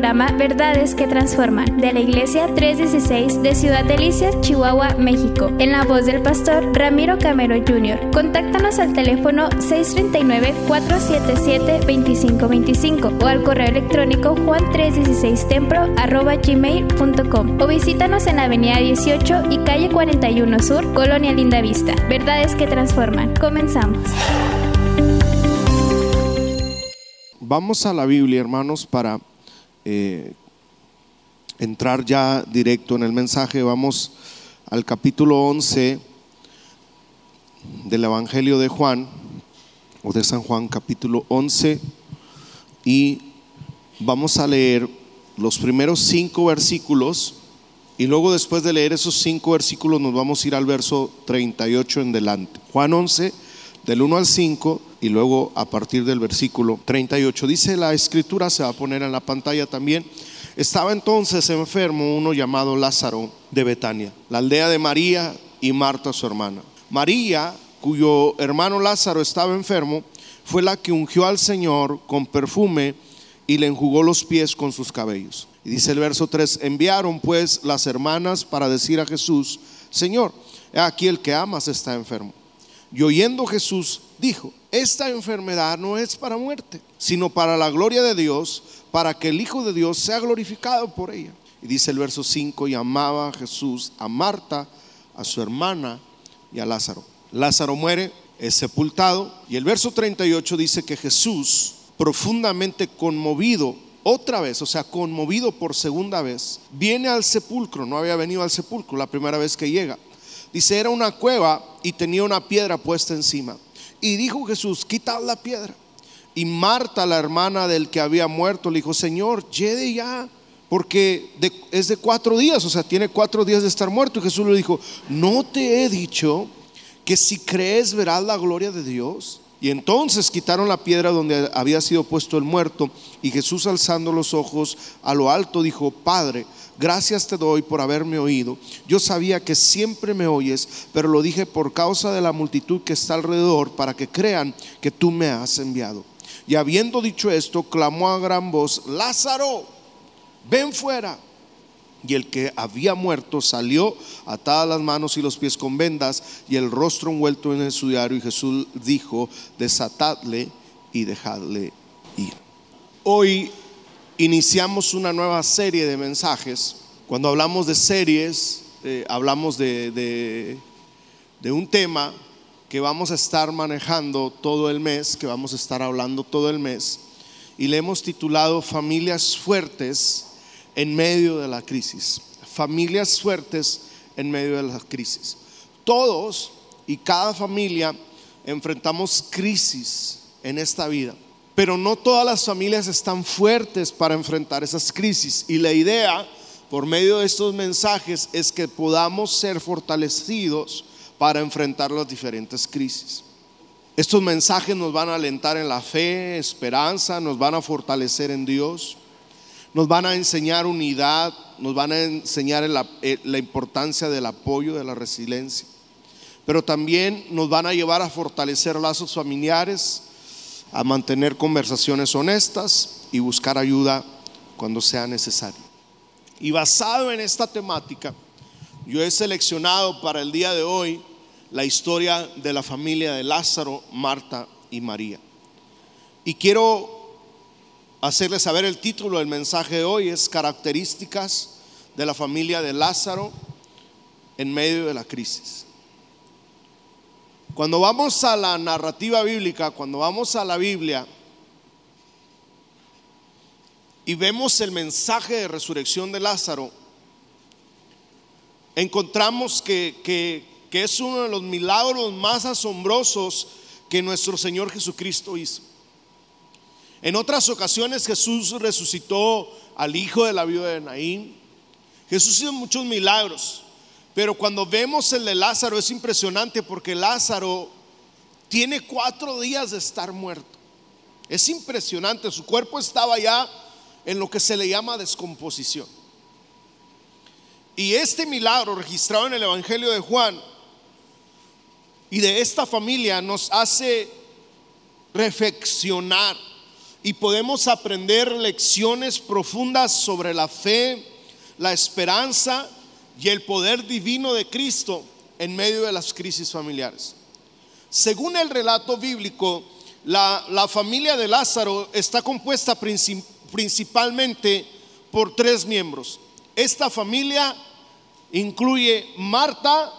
programa Verdades que Transforman de la Iglesia 316 de Ciudad Delicias, Chihuahua, México, en la voz del pastor Ramiro Camero Jr. Contáctanos al teléfono 639-477-2525 o al correo electrónico juan316templo.gmail.com o visítanos en avenida 18 y calle 41 Sur, Colonia Linda Vista. Verdades que Transforman. Comenzamos. Vamos a la Biblia, hermanos, para eh, entrar ya directo en el mensaje. Vamos al capítulo 11 del Evangelio de Juan, o de San Juan, capítulo 11, y vamos a leer los primeros cinco versículos, y luego después de leer esos cinco versículos nos vamos a ir al verso 38 en delante. Juan 11, del 1 al 5 y luego a partir del versículo 38. Dice la escritura, se va a poner en la pantalla también. Estaba entonces enfermo uno llamado Lázaro de Betania, la aldea de María y Marta su hermana. María, cuyo hermano Lázaro estaba enfermo, fue la que ungió al Señor con perfume y le enjugó los pies con sus cabellos. Y dice el verso 3, enviaron pues las hermanas para decir a Jesús, Señor, aquí el que amas está enfermo. Y oyendo Jesús, dijo, esta enfermedad no es para muerte, sino para la gloria de Dios, para que el Hijo de Dios sea glorificado por ella. Y dice el verso 5, y amaba Jesús, a Marta, a su hermana y a Lázaro. Lázaro muere, es sepultado, y el verso 38 dice que Jesús, profundamente conmovido, otra vez, o sea, conmovido por segunda vez, viene al sepulcro, no había venido al sepulcro la primera vez que llega Dice, era una cueva y tenía una piedra puesta encima. Y dijo Jesús, quitad la piedra. Y Marta, la hermana del que había muerto, le dijo, Señor, llegue ya, porque es de cuatro días, o sea, tiene cuatro días de estar muerto. Y Jesús le dijo, no te he dicho que si crees verás la gloria de Dios. Y entonces quitaron la piedra donde había sido puesto el muerto. Y Jesús alzando los ojos a lo alto dijo, Padre, gracias te doy por haberme oído. Yo sabía que siempre me oyes, pero lo dije por causa de la multitud que está alrededor, para que crean que tú me has enviado. Y habiendo dicho esto, clamó a gran voz, Lázaro, ven fuera. Y el que había muerto salió atadas las manos y los pies con vendas y el rostro envuelto en el sudario. Y Jesús dijo, desatadle y dejadle ir. Hoy iniciamos una nueva serie de mensajes. Cuando hablamos de series, eh, hablamos de, de un tema que vamos a estar manejando todo el mes, que vamos a estar hablando todo el mes. Y le hemos titulado Familias Fuertes en medio de la crisis. Familias fuertes en medio de la crisis. Todos y cada familia enfrentamos crisis en esta vida. Pero no todas las familias están fuertes para enfrentar esas crisis. Y la idea, por medio de estos mensajes, es que podamos ser fortalecidos para enfrentar las diferentes crisis. Estos mensajes nos van a alentar en la fe, esperanza, nos van a fortalecer en Dios, nos van a enseñar unidad, nos van a enseñar la, eh, la importancia del apoyo, de la resiliencia. Pero también nos van a llevar a fortalecer lazos familiares, a mantener conversaciones honestas y buscar ayuda cuando sea necesario. Y basado en esta temática, yo he seleccionado para el día de hoy la historia de la familia de Lázaro, Marta y María. Y quiero hacerles saber el título del mensaje de hoy, es características de la familia de Lázaro en medio de la crisis. Cuando vamos a la narrativa bíblica, cuando vamos a la Biblia y vemos el mensaje de resurrección de Lázaro, encontramos que, es uno de los milagros más asombrosos que nuestro Señor Jesucristo hizo. En otras ocasiones Jesús resucitó al hijo de la viuda de Naín. Jesús hizo muchos milagros. Pero cuando vemos el de Lázaro es impresionante porque Lázaro tiene cuatro días de estar muerto. Es impresionante, su cuerpo estaba ya en lo que se le llama descomposición. Y este milagro registrado en el Evangelio de Juan y de esta familia nos hace reflexionar y podemos aprender lecciones profundas sobre la fe, la esperanza y el poder divino de Cristo en medio de las crisis familiares. Según el relato bíblico, la, familia de Lázaro está compuesta principalmente por tres miembros. Esta familia incluye Marta,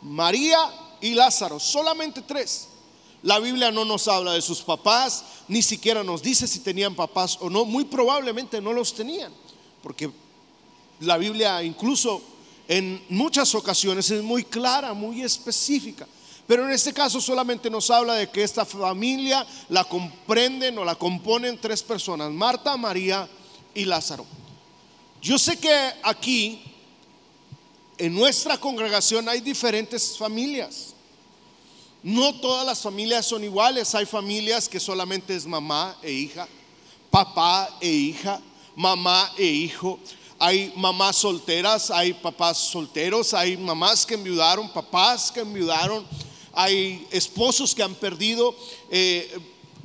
María y Lázaro, solamente tres. La Biblia no nos habla de sus papás, ni siquiera nos dice si tenían papás o no. Muy probablemente no los tenían, porque la Biblia incluso en muchas ocasiones es muy clara, muy específica. Pero en este caso solamente nos habla de que esta familia la comprenden o la componen tres personas, Marta, María y Lázaro. Yo sé que aquí, en nuestra congregación, hay diferentes familias. No todas las familias son iguales. Hay familias que solamente es mamá e hija, papá e hija, mamá e hijo. Hay mamás solteras, hay papás solteros, hay mamás que enviudaron, papás que enviudaron, hay esposos que han perdido eh,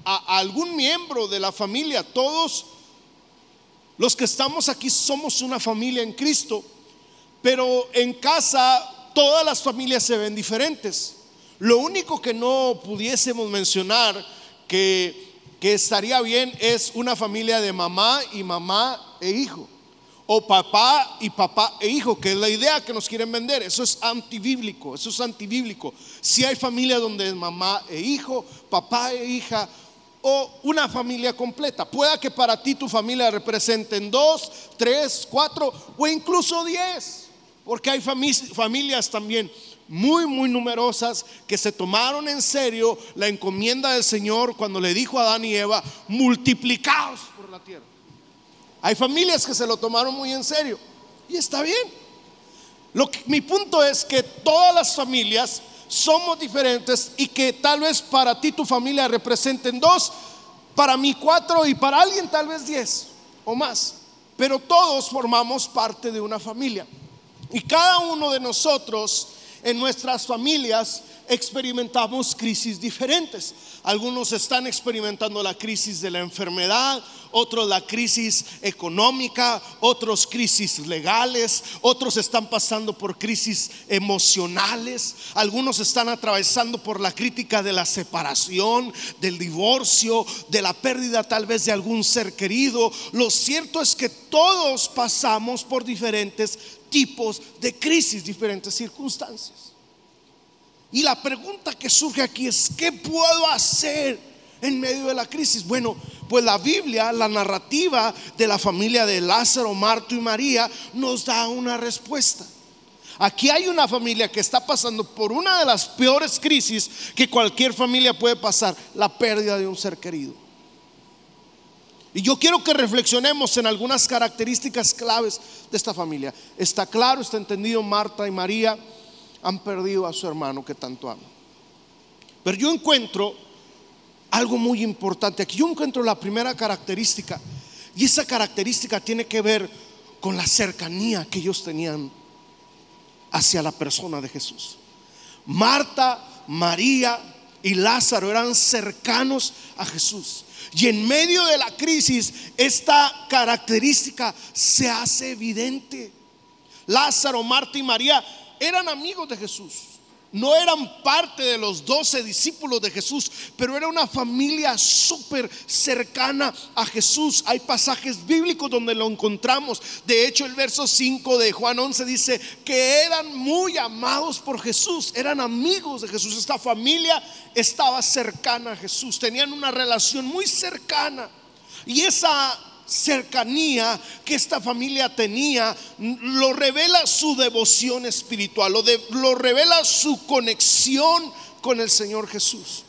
a algún miembro de la familia. Todos los que estamos aquí somos una familia en Cristo, pero en casa todas las familias se ven diferentes. Lo único que no pudiésemos mencionar que, que estaría bien es una familia de mamá y mamá e hijo. O papá y papá e hijo, que es la idea que nos quieren vender. Eso es antibíblico, eso es antibíblico. Si hay familia donde es mamá e hijo, papá e hija, o una familia completa. Pueda que para ti tu familia representen dos, tres, cuatro o incluso diez. Porque hay familias también muy, muy numerosas que se tomaron en serio la encomienda del Señor cuando le dijo a Adán y Eva, multiplicados por la tierra. Hay familias que se lo tomaron muy en serio y está bien. Lo mi punto es que todas las familias somos diferentes y que tal vez para ti tu familia representen dos, para mí cuatro y para alguien tal vez diez o más. Pero todos formamos parte de una familia. Y cada uno de nosotros en nuestras familias experimentamos crisis diferentes. Algunos están experimentando la crisis de la enfermedad, otros la crisis económica, otros crisis legales, otros están pasando por crisis emocionales, algunos están atravesando por la crítica de la separación, del divorcio, de la pérdida tal vez de algún ser querido. Lo cierto es que todos pasamos por diferentes tipos de crisis, diferentes circunstancias. Y la pregunta que surge aquí es, ¿qué puedo hacer en medio de la crisis? Bueno, pues la Biblia, la narrativa de la familia de Lázaro, Marto y María nos da una respuesta. Aquí hay una familia que está pasando por una de las peores crisis que cualquier familia puede pasar, la pérdida de un ser querido. Y yo quiero que reflexionemos en algunas características claves de esta familia. Está claro, está entendido, Marta y María han perdido a su hermano que tanto aman. Pero yo encuentro algo muy importante. Aquí yo encuentro la primera característica. Y esa característica tiene que ver con la cercanía que ellos tenían hacia la persona de Jesús. Marta, María y Lázaro eran cercanos a Jesús. Y en medio de la crisis, esta característica se hace evidente. Lázaro, Marta y María eran amigos de Jesús. No eran parte de los doce discípulos de Jesús, pero era una familia súper cercana a Jesús. Hay pasajes bíblicos donde lo encontramos. De hecho, el verso 5 de Juan 11 dice que eran muy amados por Jesús, eran amigos de Jesús. Esta familia estaba cercana a Jesús, tenían una relación muy cercana. Y esa cercanía que esta familia tenía, lo revela su devoción espiritual, lo, lo revela su conexión con el Señor Jesús.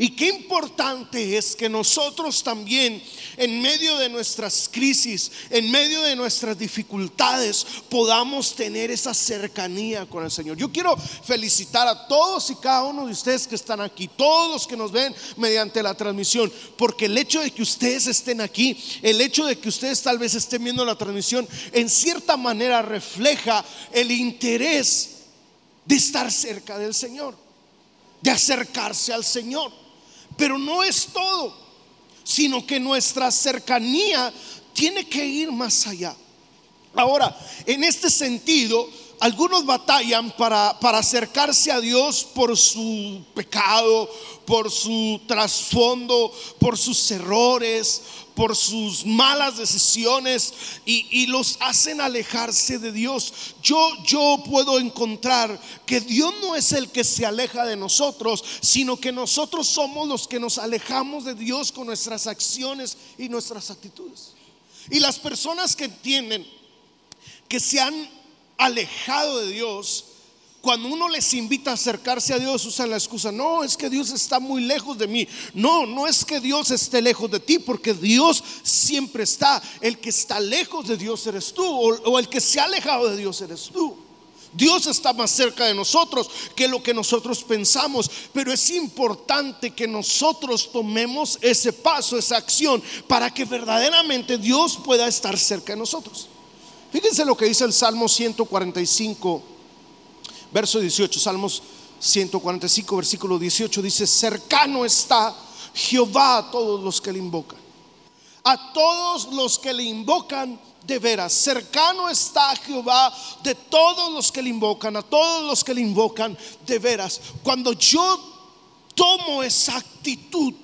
Y qué importante es que nosotros también, en medio de nuestras crisis, en medio de nuestras dificultades, podamos tener esa cercanía con el Señor. Yo quiero felicitar a todos y cada uno de ustedes que están aquí, todos los que nos ven mediante la transmisión, porque el hecho de que ustedes estén aquí, el hecho de que ustedes tal vez estén viendo la transmisión, en cierta manera refleja el interés de estar cerca del Señor, de acercarse al Señor. Pero no es todo. sino que nuestra cercanía tiene que ir más allá. Ahora, en este sentido, algunos batallan para, para, acercarse a Dios por su pecado, por su trasfondo, por sus errores, por sus malas decisiones y, los hacen alejarse de Dios. Yo, yo puedo encontrar que Dios no es el que se aleja de nosotros, sino que nosotros somos los que nos alejamos de Dios con nuestras acciones y nuestras actitudes. Y las personas que entienden que se han alejado de Dios, cuando uno les invita a acercarse a Dios, usan la excusa, no, es que Dios está muy lejos de mí. No, no es que Dios esté lejos de ti, porque Dios siempre está. El que está lejos de Dios eres tú, o, el que se ha alejado de Dios eres tú. Dios está más cerca de nosotros que lo que nosotros pensamos, pero es importante que nosotros tomemos ese paso, esa acción, para que verdaderamente Dios pueda estar cerca de nosotros. Fíjense lo que dice el Salmo 145 verso 18, Salmos 145, versículo 18, dice, cercano está Jehová a todos los que le invocan. A todos los que le invocan de veras. Cercano está Jehová de todos los que le invocan, a todos los que le invocan de veras. Cuando yo tomo esa actitud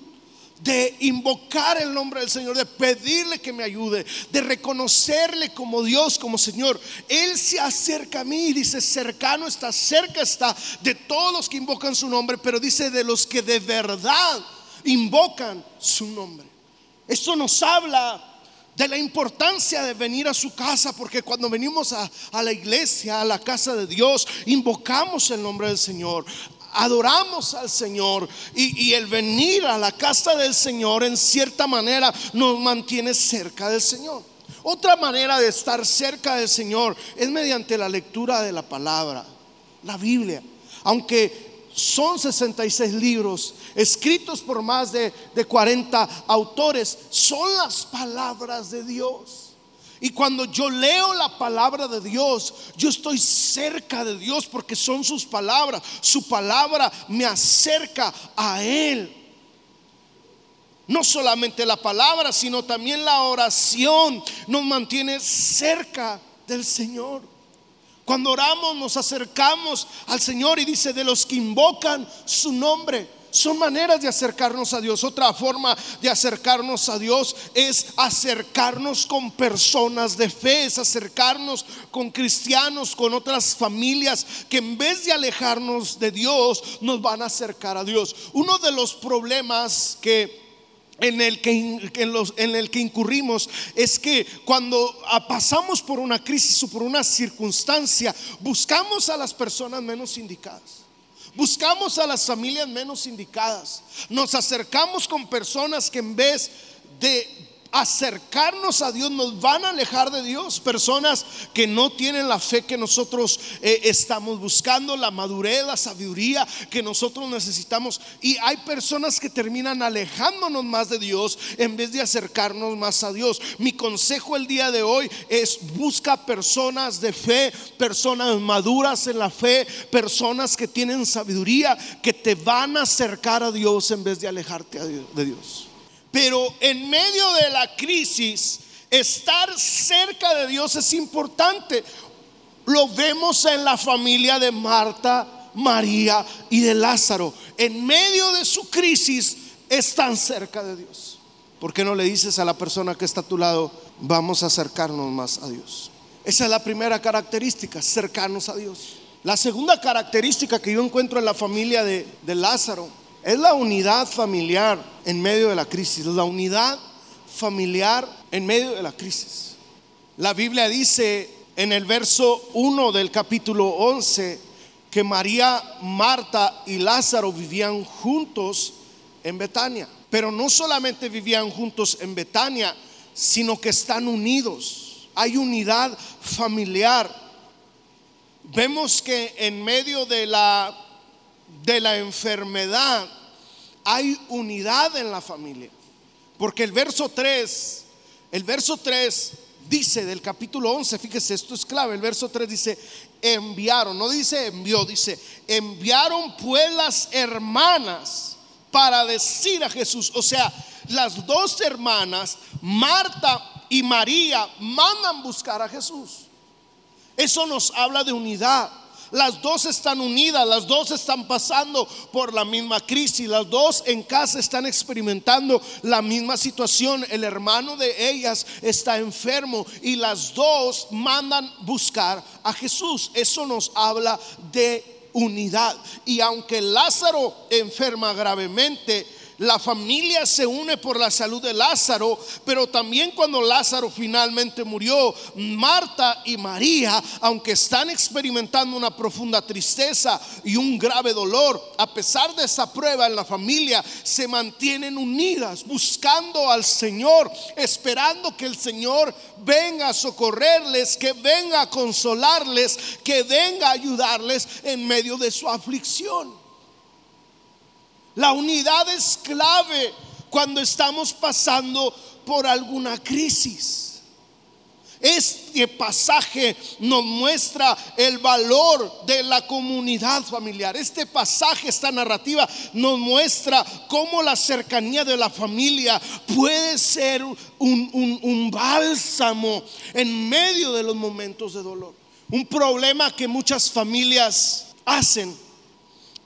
de invocar el nombre del Señor, de pedirle que me ayude, de reconocerle como Dios, como Señor. Él se acerca a mí y dice, cercano está, cerca está de todos los que invocan su nombre, pero dice de los que de verdad invocan su nombre. Esto nos habla de la importancia de venir a su casa, porque cuando venimos a, a, la iglesia, a la casa de Dios, invocamos el nombre del Señor, adoramos al Señor y, el venir a la casa del Señor en cierta manera nos mantiene cerca del Señor. Otra manera de estar cerca del Señor es mediante la lectura de la palabra, la Biblia. Aunque son 66 libros escritos por más de, de 40 autores, son las palabras de Dios. Y cuando yo leo la palabra de Dios, yo estoy cerca de Dios porque son sus palabras. Su palabra me acerca a Él. No solamente la palabra, sino también la oración nos mantiene cerca del Señor. Cuando oramos nos acercamos al Señor y dice de los que invocan su nombre son maneras de acercarnos a Dios. Otra forma de acercarnos a Dios es acercarnos con personas de fe, es acercarnos con cristianos, con otras familias que en vez de alejarnos de Dios nos van a acercar a Dios. Uno de los problemas que en el que, en, el que incurrimos es que cuando pasamos por una crisis o por una circunstancia, buscamos a las personas menos indicadas. Buscamos a las familias menos indicadas. Nos acercamos con personas que en vez de acercarnos a Dios, nos van a alejar de Dios. Personas que no tienen la fe que nosotros eh, estamos buscando, la madurez, la sabiduría que nosotros necesitamos. Y hay personas que terminan alejándonos más de Dios en vez de acercarnos más a Dios. Mi consejo el día de hoy es busca personas de fe, personas maduras en la fe, personas que tienen sabiduría, que te van a acercar a Dios en vez de alejarte de Dios. Pero en medio de la crisis, estar cerca de Dios es importante. Lo vemos en la familia de Marta, María y de Lázaro. En medio de su crisis, están cerca de Dios. ¿Por qué no le dices a la persona que está a tu lado, vamos a acercarnos más a Dios? Esa es la primera característica, cercarnos a Dios. La segunda característica que yo encuentro en la familia de, de Lázaro es la unidad familiar en medio de la crisis, la unidad familiar en medio de la crisis. La Biblia dice en el verso 1 del capítulo 11 que María, Marta y Lázaro vivían juntos en Betania. Pero no solamente vivían juntos en Betania, sino que están unidos. Hay unidad familiar. Vemos que en medio de la de la enfermedad, hay unidad en la familia. Porque el verso 3, el verso 3 dice del capítulo 11, fíjese, esto es clave, el verso 3 dice, enviaron, no dice envió, dice, enviaron pues las hermanas para decir a Jesús, o sea, las dos hermanas, Marta y María, mandan buscar a Jesús. Eso nos habla de unidad. Las dos están unidas, las dos están pasando por la misma crisis, las dos en casa están experimentando la misma situación. El hermano de ellas está enfermo y las dos mandan buscar a Jesús. Eso nos habla de unidad. Y aunque Lázaro enferma gravemente, la familia se une por la salud de Lázaro, pero también cuando Lázaro finalmente murió, Marta y María, aunque están experimentando una profunda tristeza y un grave dolor, a pesar de esa prueba en la familia, se mantienen unidas, buscando al Señor, esperando que el Señor venga a socorrerles, que venga a consolarles, que venga a ayudarles en medio de su aflicción. La unidad es clave cuando estamos pasando por alguna crisis. Este pasaje nos muestra el valor de la comunidad familiar. Este pasaje, esta narrativa nos muestra cómo la cercanía de la familia puede ser un, un bálsamo en medio de los momentos de dolor. Un problema que muchas familias hacen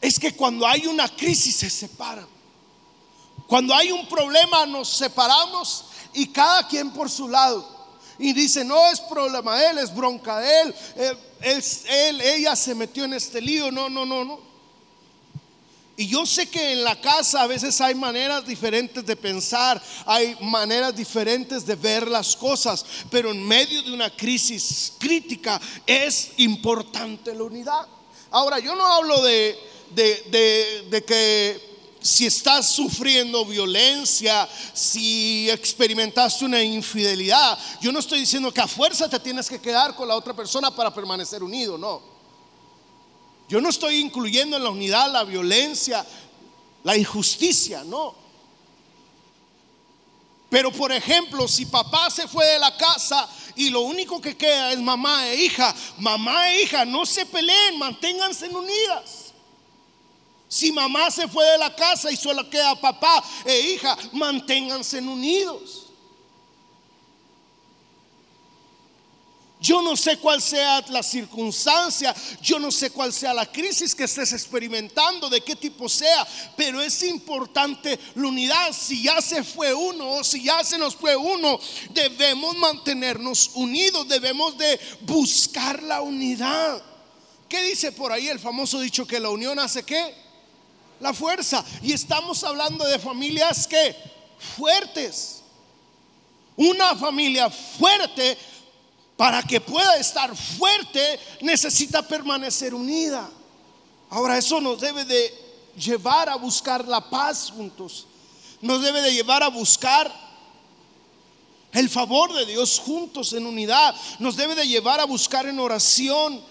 es que cuando hay una crisis se separan. Cuando hay un problema nos separamos y cada quien por su lado. Y dice, no es problema de él, es bronca de él, él, ella se metió en este lío, no, no, no, no. Y yo sé que en la casa a veces hay maneras diferentes de pensar, hay maneras diferentes de ver las cosas, pero en medio de una crisis crítica es importante la unidad. Ahora, yo no hablo de, de, que si estás sufriendo violencia, si experimentaste una infidelidad, yo no estoy diciendo que a fuerza te tienes que quedar con la otra persona para permanecer unido, no. Yo no estoy incluyendo en la unidad la violencia, la injusticia, no. Pero por ejemplo, si papá se fue de la casa y lo único que queda es mamá e hija, mamá e hija, no se peleen, manténganse unidas. Si mamá se fue de la casa y solo queda papá e hija, manténganse unidos. Yo no sé cuál sea la circunstancia, yo no sé cuál sea la crisis que estés experimentando, de qué tipo sea, pero es importante la unidad. Si ya se fue uno o si ya se nos fue uno, debemos mantenernos unidos, debemos de buscar la unidad. ¿Qué dice por ahí el famoso dicho que la unión hace qué? La fuerza. Y estamos hablando de familias que fuertes. Una familia fuerte, para que pueda estar fuerte, necesita permanecer unida. Ahora eso nos debe de llevar a buscar la paz juntos. Nos debe de llevar a buscar el favor de Dios juntos en unidad. Nos debe de llevar a buscar en oración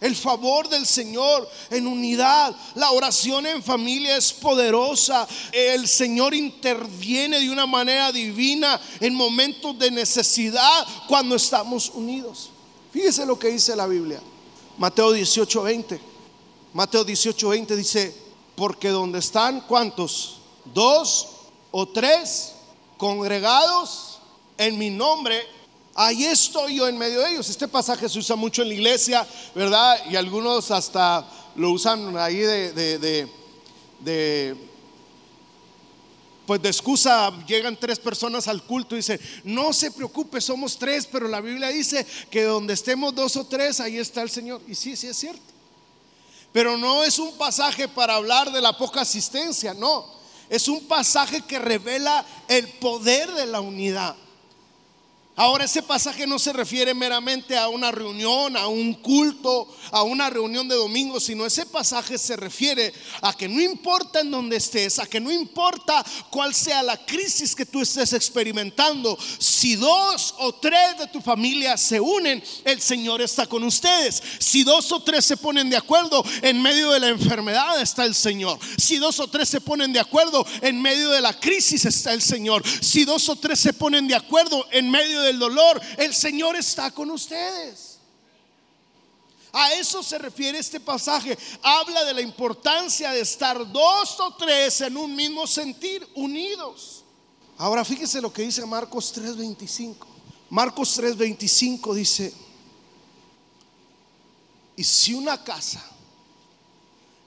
el favor del Señor en unidad. La oración en familia es poderosa. El Señor interviene de una manera divina en momentos de necesidad cuando estamos unidos. Fíjese lo que dice la Biblia. Mateo 18:20. Mateo 18:20 dice, porque donde están, ¿cuántos? Dos o tres congregados en mi nombre, Ahí estoy yo en medio de ellos. Este pasaje se usa mucho en la iglesia, ¿verdad? Y algunos hasta lo usan ahí de, pues de excusa llegan tres personas al culto y dicen, no se preocupe, somos tres, pero la Biblia dice que donde estemos dos o tres, ahí está el Señor. Y sí, sí es cierto. Pero no es un pasaje para hablar de la poca asistencia, no. Es un pasaje que revela el poder de la unidad. Ahora ese pasaje no se refiere meramente a una reunión, a un culto, a una reunión de domingo, sino ese pasaje se refiere a que no importa en donde estés, a que no importa cuál sea la crisis que tú estés experimentando, si dos o tres de tu familia se unen, el Señor está con ustedes. Si dos o tres se ponen de acuerdo en medio de la enfermedad, está el Señor. Si dos o tres se ponen de acuerdo en medio de la crisis, está el Señor. Si dos o tres se ponen de acuerdo en medio de el dolor, el Señor está con ustedes. A eso se refiere este pasaje. Habla de la importancia de estar dos o tres en un mismo sentir, unidos. Ahora fíjese lo que dice Marcos 3:25. Marcos 3:25 dice, y si una casa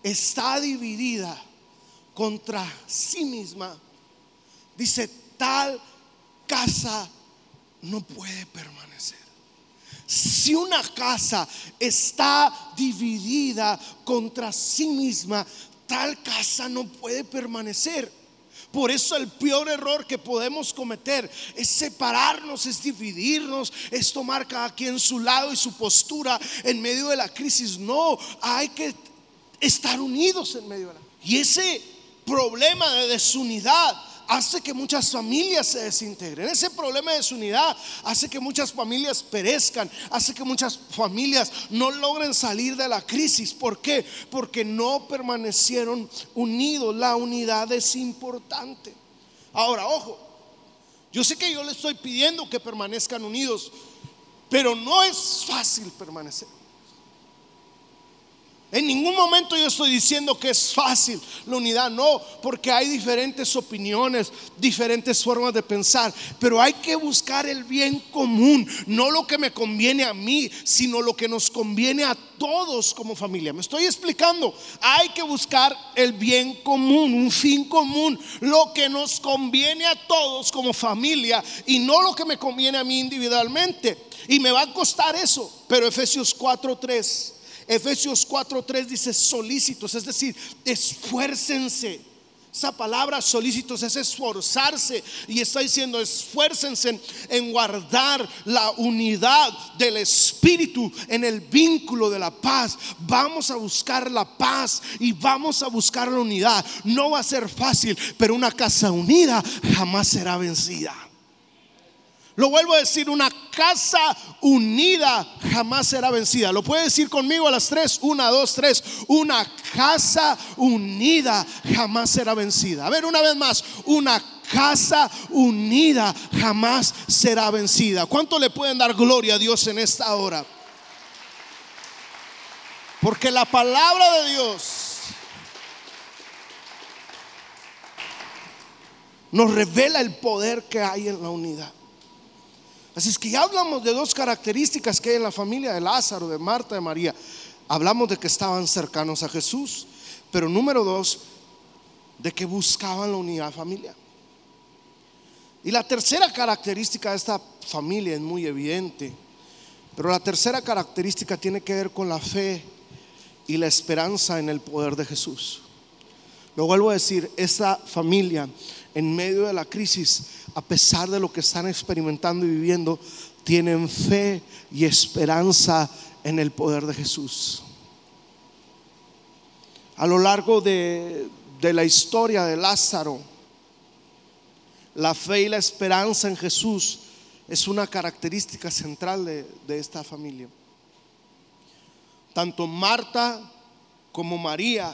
está dividida contra sí misma, dice, tal casa no puede permanecer. Si una casa está dividida contra sí misma, tal casa no puede permanecer. Por eso el peor error que podemos cometer es separarnos, es dividirnos, es tomar cada quien su lado y su postura en medio de la crisis. No, hay que estar unidos en medio de la Y ese problema de desunidad hace que muchas familias se desintegren. Ese problema de desunidad hace que muchas familias perezcan, hace que muchas familias no logren salir de la crisis. ¿Por qué? Porque no permanecieron unidos. La unidad es importante. Ahora, ojo, yo sé que yo le estoy pidiendo que permanezcan unidos, pero no es fácil permanecer. En ningún momento yo estoy diciendo que es fácil la unidad, no, porque hay diferentes opiniones, diferentes formas de pensar, pero hay que buscar el bien común, no lo que me conviene a mí, sino lo que nos conviene a todos como familia. Me estoy explicando, hay que buscar el bien común, un fin común, lo que nos conviene a todos como familia y no lo que me conviene a mí individualmente. Y me va a costar eso, pero Efesios 4:3 Efesios 4:3 dice solícitos, es decir, esfuércense. Esa palabra solícitos es esforzarse y está diciendo esfuércense en guardar la unidad del espíritu en el vínculo de la paz. Vamos a buscar la paz y vamos a buscar la unidad. No va a ser fácil, pero una casa unida jamás será vencida. Lo vuelvo a decir, una casa unida jamás será vencida. Lo puede decir conmigo a las tres, una, dos, tres. Una casa unida jamás será vencida. A ver, una vez más, una casa unida jamás será vencida. ¿Cuánto le pueden dar gloria a Dios en esta hora? Porque la palabra de Dios nos revela el poder que hay en la unidad. Así es que ya hablamos de dos características que hay en la familia de Lázaro, de Marta, de María. Hablamos de que estaban cercanos a Jesús, pero número dos, de que buscaban la unidad familiar. Y la tercera característica de esta familia es muy evidente, pero la tercera característica tiene que ver con la fe y la esperanza en el poder de Jesús. Lo vuelvo a decir, esta familia en medio de la crisis a pesar de lo que están experimentando y viviendo, tienen fe y esperanza en el poder de Jesús. A lo largo de, la historia de Lázaro, la fe y la esperanza en Jesús es una característica central de, de esta familia. Tanto Marta como María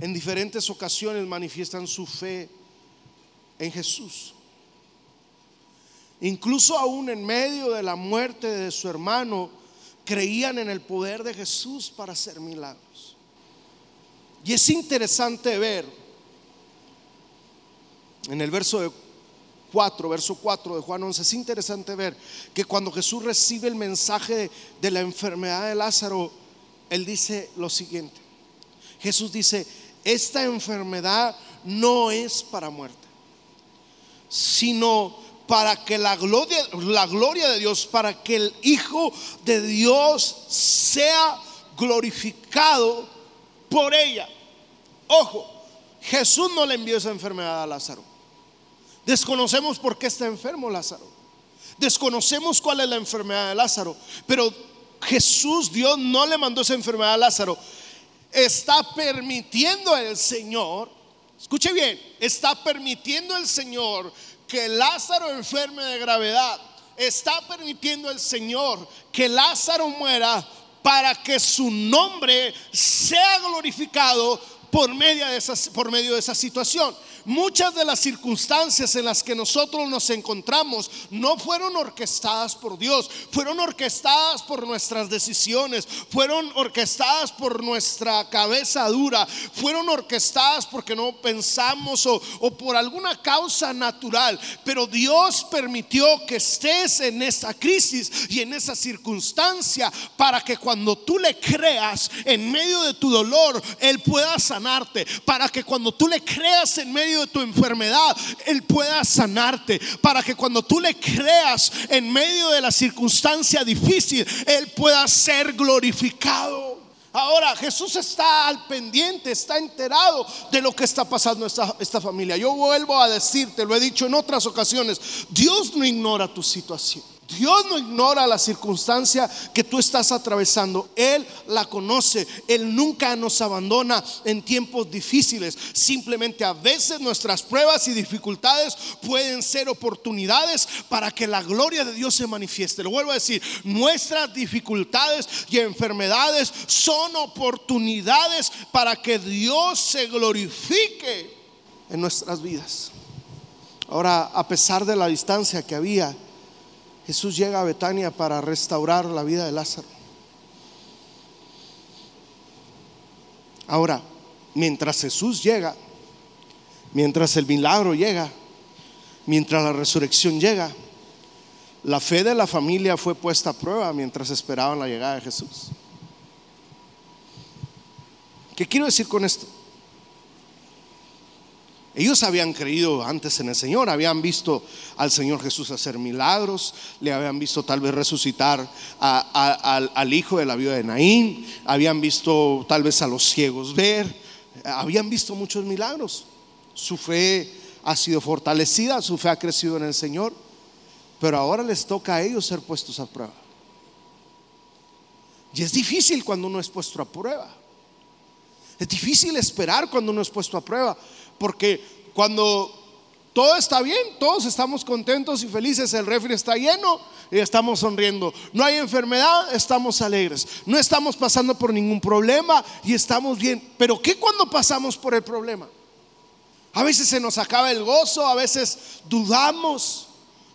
en diferentes ocasiones manifiestan su fe en Jesús. Incluso aún en medio de la muerte de su hermano, creían en el poder de Jesús para hacer milagros. Y es interesante ver en el verso 4, verso 4 de Juan 11, es interesante ver que cuando Jesús recibe el mensaje de la enfermedad de Lázaro, él dice lo siguiente. Jesús dice, esta enfermedad no es para muerte, sino para que la gloria, la gloria de Dios, para que el Hijo de Dios sea glorificado por ella. Ojo, Jesús no le envió esa enfermedad a Lázaro. Desconocemos por qué está enfermo Lázaro. Desconocemos cuál es la enfermedad de Lázaro. Pero Jesús, Dios, no le mandó esa enfermedad a Lázaro. Está permitiendo el Señor, escuche bien, está permitiendo el Señor que Lázaro enferme de gravedad. Está permitiendo el Señor que Lázaro muera para que su nombre sea glorificado por de por medio de esa situación. Muchas de las circunstancias en las que nosotros nos encontramos no fueron orquestadas por Dios, fueron orquestadas por nuestras decisiones, fueron orquestadas por nuestra cabeza dura, fueron orquestadas porque no pensamos o, por alguna causa natural. Pero Dios permitió que estés en esa crisis y en esa circunstancia para que cuando tú le creas en medio de tu dolor, Él pueda sanarte. Para que cuando tú le creas en medio de tu enfermedad, Él pueda sanarte. Para que cuando tú le creas en medio de la circunstancia difícil, Él pueda ser glorificado. Ahora Jesús está al pendiente, está enterado de lo que está pasando esta, esta familia. Yo vuelvo a decirte, lo he dicho en otras ocasiones, Dios no ignora tu situación. Dios no ignora la circunstancia que tú estás atravesando. Él la conoce. Él nunca nos abandona en tiempos difíciles. Simplemente a veces nuestras pruebas y dificultades pueden ser oportunidades para que la gloria de Dios se manifieste. Lo vuelvo a decir, nuestras dificultades y enfermedades son oportunidades para que Dios se glorifique en nuestras vidas. Ahora, a pesar de la distancia que había, Jesús llega a Betania para restaurar la vida de Lázaro. Ahora, mientras Jesús llega, mientras el milagro llega, mientras la resurrección llega, la fe de la familia fue puesta a prueba mientras esperaban la llegada de Jesús. ¿Qué quiero decir con esto? Ellos habían creído antes en el Señor, habían visto al Señor Jesús hacer milagros, le habían visto tal vez resucitar al, hijo de la viuda de Naín, habían visto tal vez a los ciegos ver, habían visto muchos milagros. Su fe ha sido fortalecida, su fe ha crecido en el Señor, pero ahora les toca a ellos ser puestos a prueba. Y es difícil cuando uno es puesto a prueba. Es difícil esperar cuando uno es puesto a prueba. Porque cuando todo está bien, todos estamos contentos y felices, el refri está lleno y estamos sonriendo. No hay enfermedad, estamos alegres. No estamos pasando por ningún problema y estamos bien. Pero ¿qué cuando pasamos por el problema? A veces se nos acaba el gozo, a veces dudamos,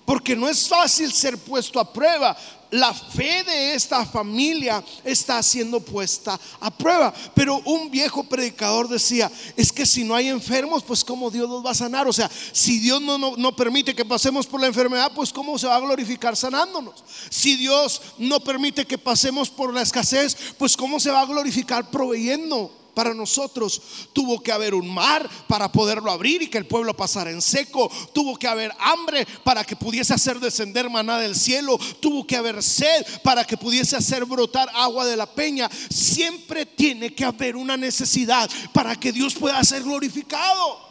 porque no es fácil ser puesto a prueba la fe de esta familia está siendo puesta a prueba. Pero un viejo predicador decía, es que si no hay enfermos, pues cómo Dios nos va a sanar. O sea, si Dios no, no, permite que pasemos por la enfermedad, pues cómo se va a glorificar sanándonos. Si Dios no permite que pasemos por la escasez, pues cómo se va a glorificar proveyendo para nosotros. Tuvo que haber un mar para poderlo abrir y que el pueblo pasara en seco. Tuvo que haber hambre para que pudiese hacer descender maná del cielo. Tuvo que haber sed para que pudiese hacer brotar agua de la peña. Siempre tiene que haber una necesidad para que Dios pueda ser glorificado.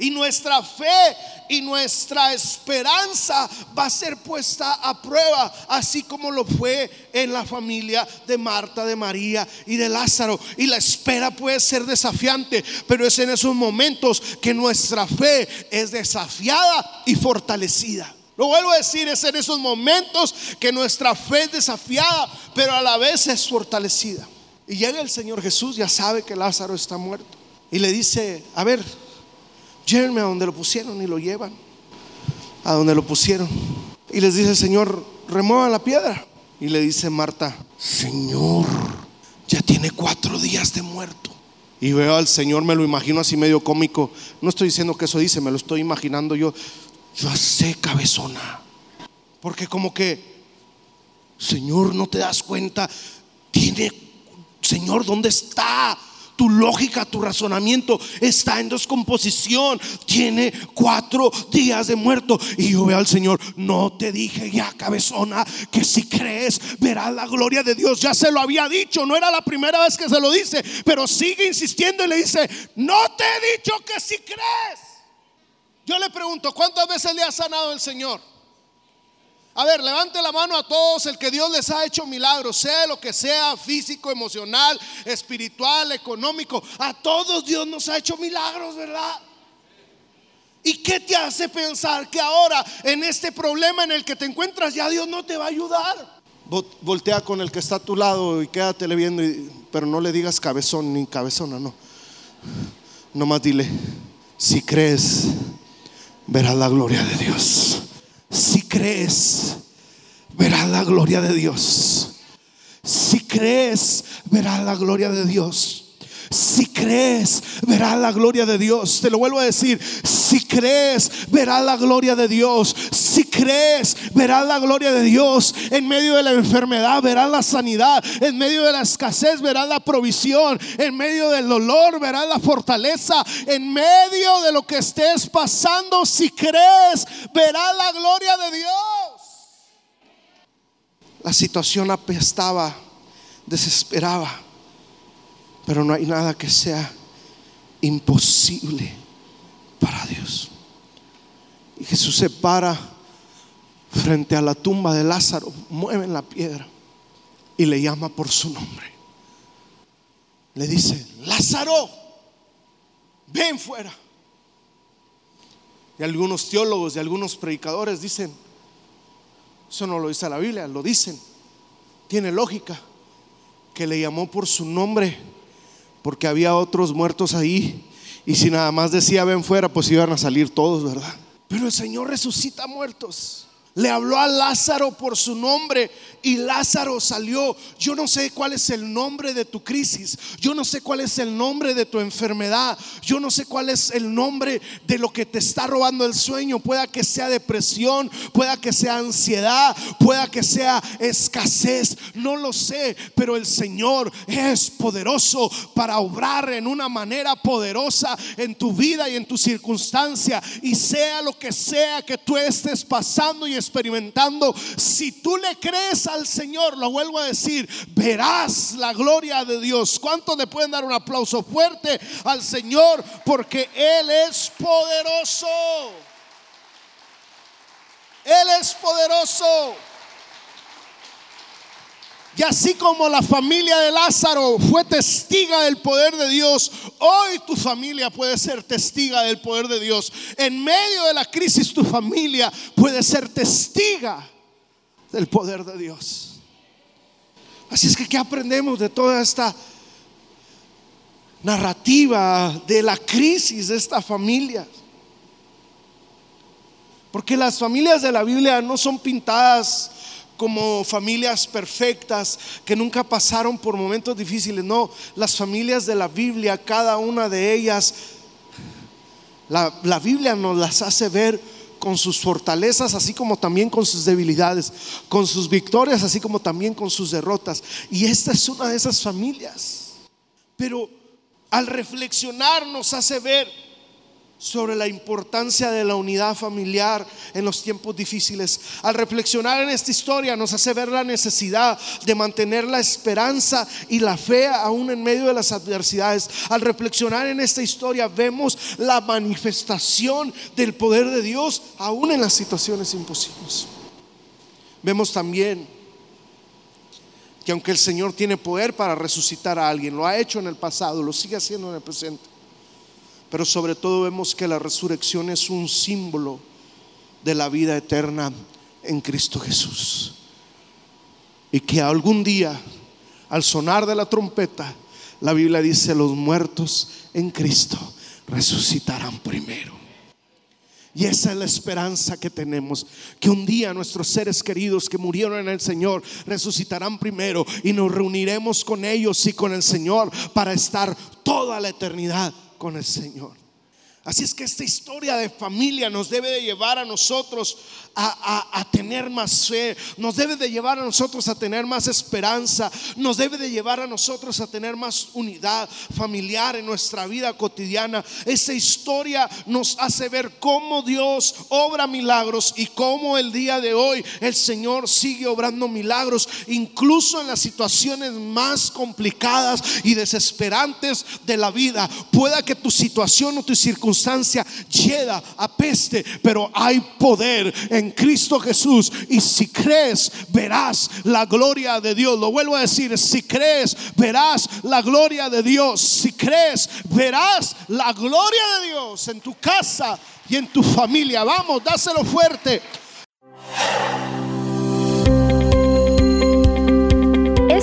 Y nuestra fe y nuestra esperanza va a ser puesta a prueba, así como lo fue en la familia de Marta, de María y de Lázaro. Y la espera puede ser desafiante, pero es en esos momentos que nuestra fe es desafiada y fortalecida. Lo vuelvo a decir, es en esos momentos que nuestra fe es desafiada, pero a la vez es fortalecida. Y llega el Señor Jesús, ya sabe que Lázaro está muerto. Y le dice, a ver, llévenme a donde lo pusieron y lo llevan. A donde lo pusieron. Y les dice, Señor, remueva la piedra. Y le dice Marta, Señor, ya tiene cuatro días de muerto. Y veo al Señor, me lo imagino así medio cómico. No estoy diciendo que eso dice, me lo estoy imaginando yo. Yo sé, cabezona. Porque como que, Señor, no te das cuenta. Tiene, Señor, ¿dónde está? Tu lógica, tu razonamiento está en descomposición. Tiene cuatro días de muerto. Y yo veo al Señor, no te dije ya, cabezona, que si crees verás la gloria de Dios. Ya se lo había dicho, no era la primera vez que se lo dice, pero sigue insistiendo y le dice, no te he dicho que si crees. Yo le pregunto, ¿cuántas veces le ha sanado el Señor? A ver, levante la mano a todos el que Dios les ha hecho milagros, sea lo que sea, físico, emocional, espiritual, económico. A todos Dios nos ha hecho milagros, ¿verdad? ¿Y qué te hace pensar que ahora en este problema en el que te encuentras ya Dios no te va a ayudar? Voltea con el que está a tu lado y quédatele viendo, pero no le digas cabezón ni cabezona, no. Nomás dile, si crees, verás la gloria de Dios. Si crees, verás la gloria de Dios. Si crees, verás la gloria de Dios. Si crees, verás la gloria de Dios. Te lo vuelvo a decir. Si crees, verás la gloria de Dios. Si crees, verás la gloria de Dios. En medio de la enfermedad, verás la sanidad. En medio de la escasez, verás la provisión. En medio del dolor, verás la fortaleza. En medio de lo que estés pasando, si crees, verás la gloria de Dios. La situación apestaba, desesperaba. Pero no hay nada que sea imposible para Dios. Y Jesús se para frente a la tumba de Lázaro, mueve la piedra y le llama por su nombre. Le dice, Lázaro, ven fuera. Y algunos teólogos y algunos predicadores dicen, eso no lo dice la Biblia, lo dicen, tiene lógica, que le llamó por su nombre porque había otros muertos ahí. Y si nada más decía ven fuera, pues iban a salir todos, ¿verdad? Pero el Señor resucita muertos. Le habló a Lázaro por su nombre y Lázaro salió. Yo no sé cuál es el nombre de tu crisis. Yo no sé cuál es el nombre de tu enfermedad. Yo no sé cuál es el nombre de lo que te está robando el sueño. Pueda que sea depresión, pueda que sea ansiedad, pueda que sea escasez. No lo sé, pero el Señor es poderoso para obrar en una manera poderosa en tu vida y en tu circunstancia. Y sea lo que sea que tú estés pasando y experimentando, si tú le crees al Señor, lo vuelvo a decir, verás la gloria de Dios. ¿Cuántos le pueden dar un aplauso fuerte al Señor? Porque Él es poderoso. Él es poderoso. Y así como la familia de Lázaro fue testiga del poder de Dios, hoy tu familia puede ser testiga del poder de Dios. En medio de la crisis tu familia puede ser testiga del poder de Dios. Así es que, ¿qué aprendemos de toda esta narrativa de la crisis de esta familia? Porque las familias de la Biblia no son pintadas como familias perfectas que nunca pasaron por momentos difíciles. No, las familias de la Biblia, cada una de ellas, la, la Biblia nos las hace ver con sus fortalezas, así como también con sus debilidades, con sus victorias, así como también con sus derrotas. Y esta es una de esas familias. Pero al reflexionar nos hace ver sobre la importancia de la unidad familiar en los tiempos difíciles. Al reflexionar en esta historia nos hace ver la necesidad de mantener la esperanza y la fe aún en medio de las adversidades. Al reflexionar en esta historia vemos la manifestación del poder de Dios aún en las situaciones imposibles. Vemos también que aunque el Señor tiene poder para resucitar a alguien, lo ha hecho en el pasado, lo sigue haciendo en el presente pero sobre todo vemos que la resurrección es un símbolo de la vida eterna en Cristo Jesús. Y que algún día, al sonar de la trompeta, la Biblia dice, los muertos en Cristo resucitarán primero. Y esa es la esperanza que tenemos, que un día nuestros seres queridos que murieron en el Señor resucitarán primero y nos reuniremos con ellos y con el Señor para estar toda la eternidad con el Señor. Así es que esta historia de familia nos debe de llevar a nosotros a, tener más fe, nos debe de llevar a nosotros a tener más esperanza, nos debe de llevar a nosotros a tener más unidad familiar en nuestra vida cotidiana. Esta historia nos hace ver cómo Dios obra milagros y cómo el día de hoy el Señor sigue obrando milagros, incluso en las situaciones más complicadas y desesperantes de la vida. Pueda que tu situación o tu circunstancia llega a peste, pero hay poder en Cristo Jesús. Y si crees, verás la gloria de Dios. Lo vuelvo a decir, si crees, verás la gloria de Dios. Si crees, verás la gloria de Dios en tu casa y en tu familia. Vamos, dáselo fuerte.